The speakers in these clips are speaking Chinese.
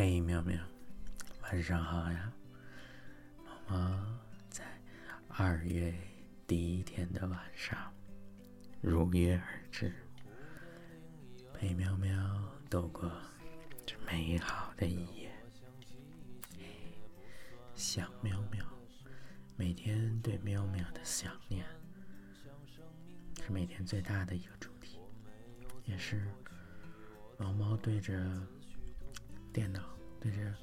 嘿，喵喵，晚上好呀！毛毛在二月第一天的晚上如约而至，陪喵喵度过这美好的一夜。想喵喵，每天对喵喵的想念，是每天最大的一个主题，也是毛毛对着。电脑对着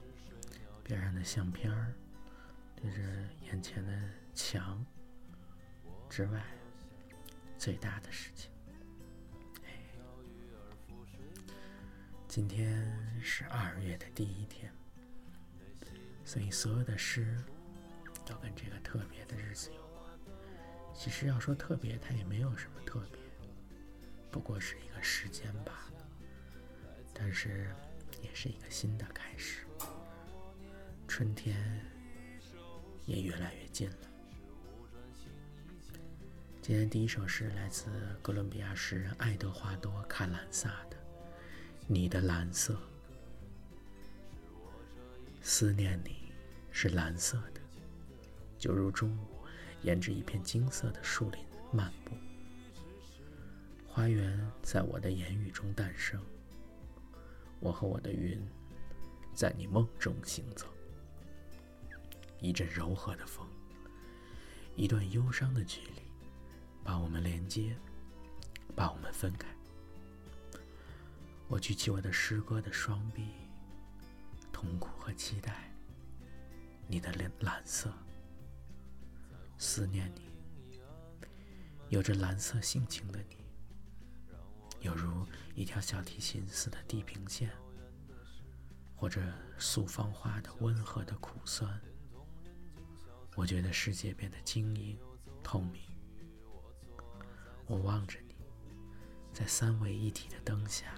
边上的相片儿，对着眼前的墙之外，最大的事情。今天是二月的第一天，所以所有的诗都跟这个特别的日子有关。其实要说特别，它也没有什么特别，不过是一个时间罢了。但是。也是一个新的开始，春天也越来越近了。今天第一首诗来自哥伦比亚诗人爱德华多·卡兰萨的《你的蓝色》，思念你是蓝色的，就如中午沿着一片金色的树林漫步，花园在我的言语中诞生。我和我的云，在你梦中行走。一阵柔和的风，一段忧伤的距离，把我们连接，把我们分开。我举起我的诗歌的双臂，痛苦和期待。你的蓝蓝色，思念你，有着蓝色性情的你。犹如一条小提琴似的地平线，或者素芳花的温和的苦酸。我觉得世界变得晶莹透明。我望着你，在三位一体的灯下，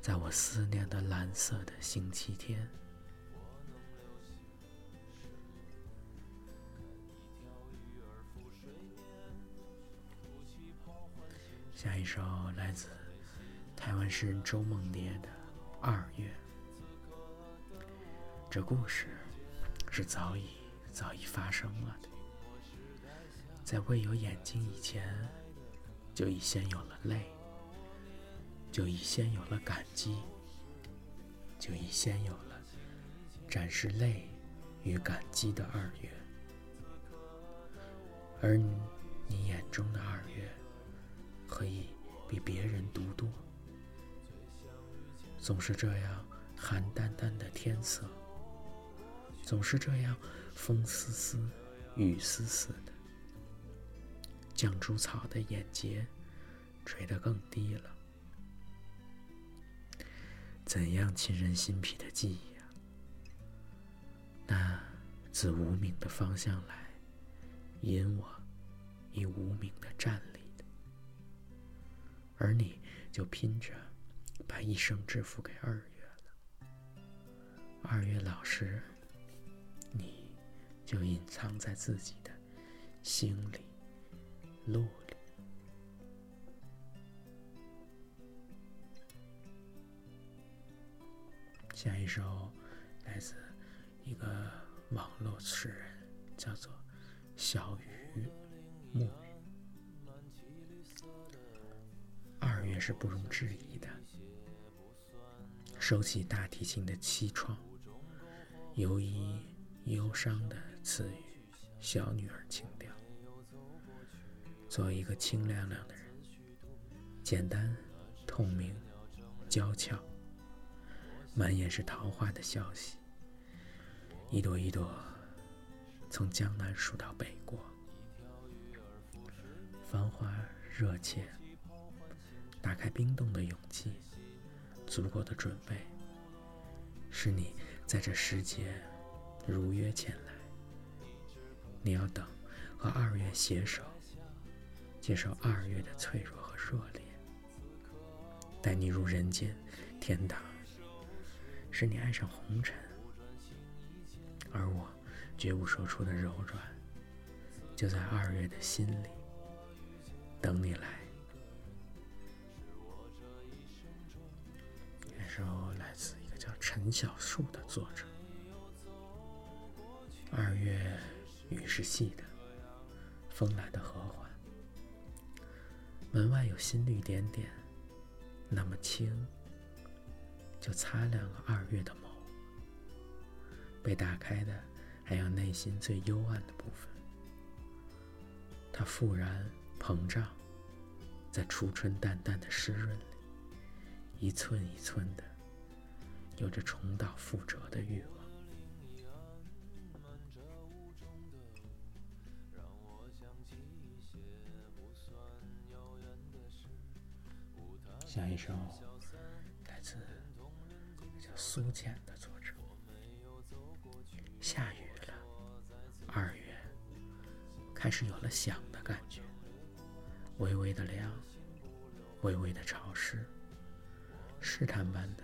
在我思念的蓝色的星期天。下一首来自台湾诗人周梦蝶的《二月》。这故事是早已早已发生了的，在未有眼睛以前，就已先有了泪，就已先有了感激，就已先有了展示泪与感激的二月。而你眼中的二月。可以比别人独多，总是这样寒淡淡的天色，总是这样风丝丝、雨丝丝的。绛珠草的眼睫垂得更低了，怎样沁人心脾的记忆啊！那自无名的方向来，引我以无名的站立。而你就拼着把一生支付给二月了。二月老师，你就隐藏在自己的心里、路里。下一首来自一个网络诗人，叫做小雨木。是不容置疑的。收起大提琴的凄怆，犹以忧伤的词语，小女儿情调。做一个清亮亮的人，简单、透明、娇俏，满眼是桃花的消息，一朵一朵，从江南数到北国，繁花热切。打开冰冻的勇气，足够的准备，是你在这时节如约前来。你要等和二月携手，接受二月的脆弱和热烈，带你入人间天堂，使你爱上红尘。而我绝无说出的柔软，就在二月的心里等你来。首来自一个叫陈。小树的作者。二月雨是细的，风来的和缓，门外有新绿点点，那么轻，就擦亮了二月的眸。被打开的还有内心最幽暗的部分，它复燃膨胀，在初春淡淡的湿润，一寸一寸的，有着重蹈覆辙的欲望。下一首来自叫苏浅的作者。下雨了，二月开始有了想的感觉，微微的凉，微微的潮湿，试探般的，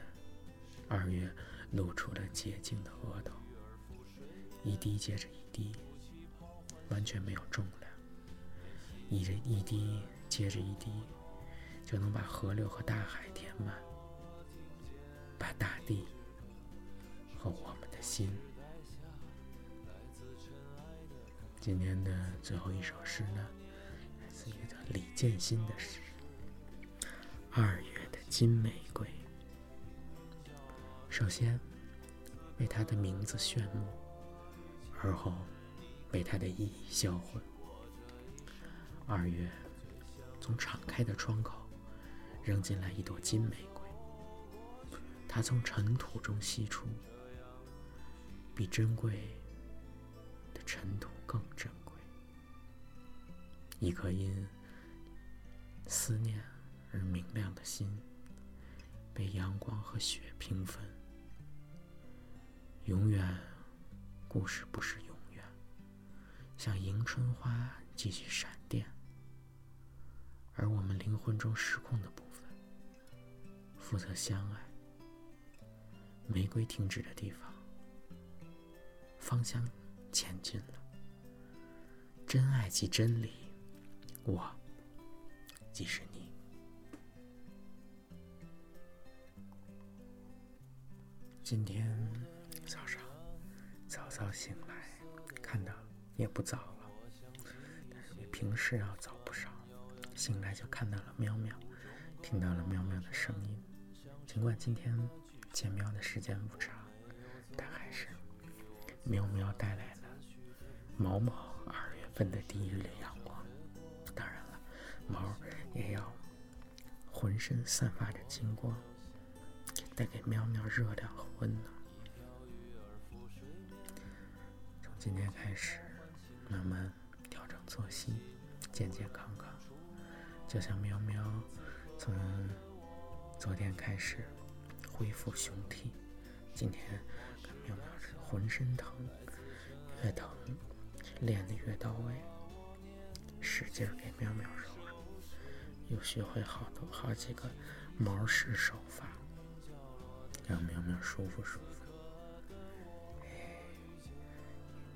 二月露出了洁净的额头，一滴接着一滴，完全没有重量，一着一滴接着一滴。就能把河流和大海填满，把大地和我们的心。今天的最后一首诗呢，来自于李建新的诗《二月金玫瑰》。首先被它的名字炫目，而后被它的意义销魂。二月从敞开的窗口。扔进来一朵金玫瑰，它从尘土中吸出，比珍贵的尘土更珍贵。一颗因思念而明亮的心，被阳光和雪平分。永远，故事不是永远，像迎春花继续闪电，而我们灵魂中失控的部分。负责相爱，玫瑰停止的地方，芳香前进了。真爱即真理，我即是你。今天早上早早醒来，看到也不早了，但是比平时要早不少。醒来就看到了喵喵，听到了喵喵的声音。尽管今天见喵的时间不长，但还是喵喵带来了毛毛二月份的第一缕阳光。当然了，毛也要浑身散发着金光，带给喵喵热量和温暖。从今天开始，慢慢调整作息，健健康康，就像喵喵从。昨天开始恢复雄体，今天看喵喵是浑身疼，越疼练得越到位，使劲给喵喵揉揉，又学会好多好几个毛式手法，让喵喵舒服舒服。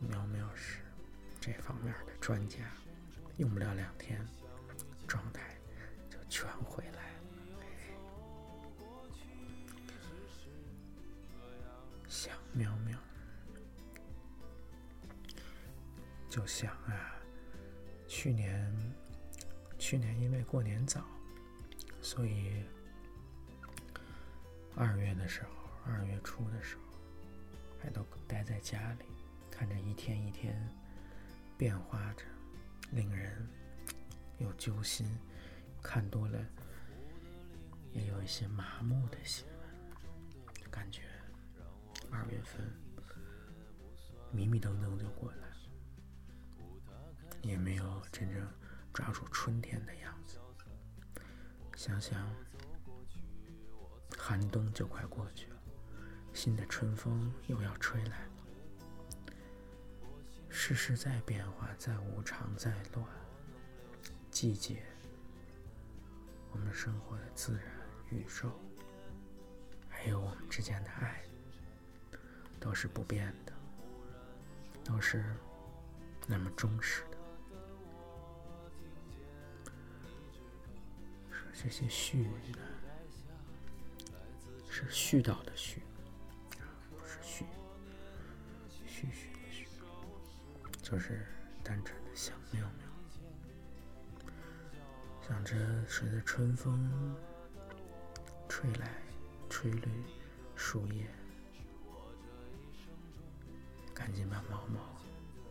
喵喵是这方面的专家，用不了两天，状态就全回来了。想。喵喵，就想啊，去年，去年因为过年早，所以二月的时候，二月初的时候，还都待在家里，看着一天一天变化着，令人又揪心，看多了也有一些麻木的新闻，感觉。二月份，迷迷瞪瞪就过来了，也没有真正抓住春天的样子。想想，寒冬就快过去了，新的春风又要吹来了。世事在变化，在无常，在乱。季节，我们生活的自然、宇宙，还有我们之间的爱。都是不变的，都是那么忠实的。说这些絮语呢，是絮叨的絮，不是絮。絮的絮，就是单纯的想妙妙，想着随着春风吹来，吹绿树叶，赶紧把毛毛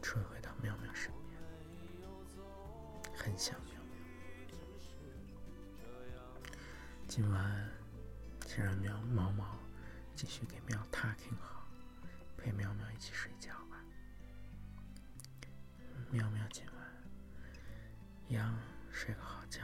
吹回到妙妙身边，很想妙妙。今晚先让喵猫猫继续给喵它听好，陪喵喵一起睡觉吧。喵喵今晚要睡个好觉。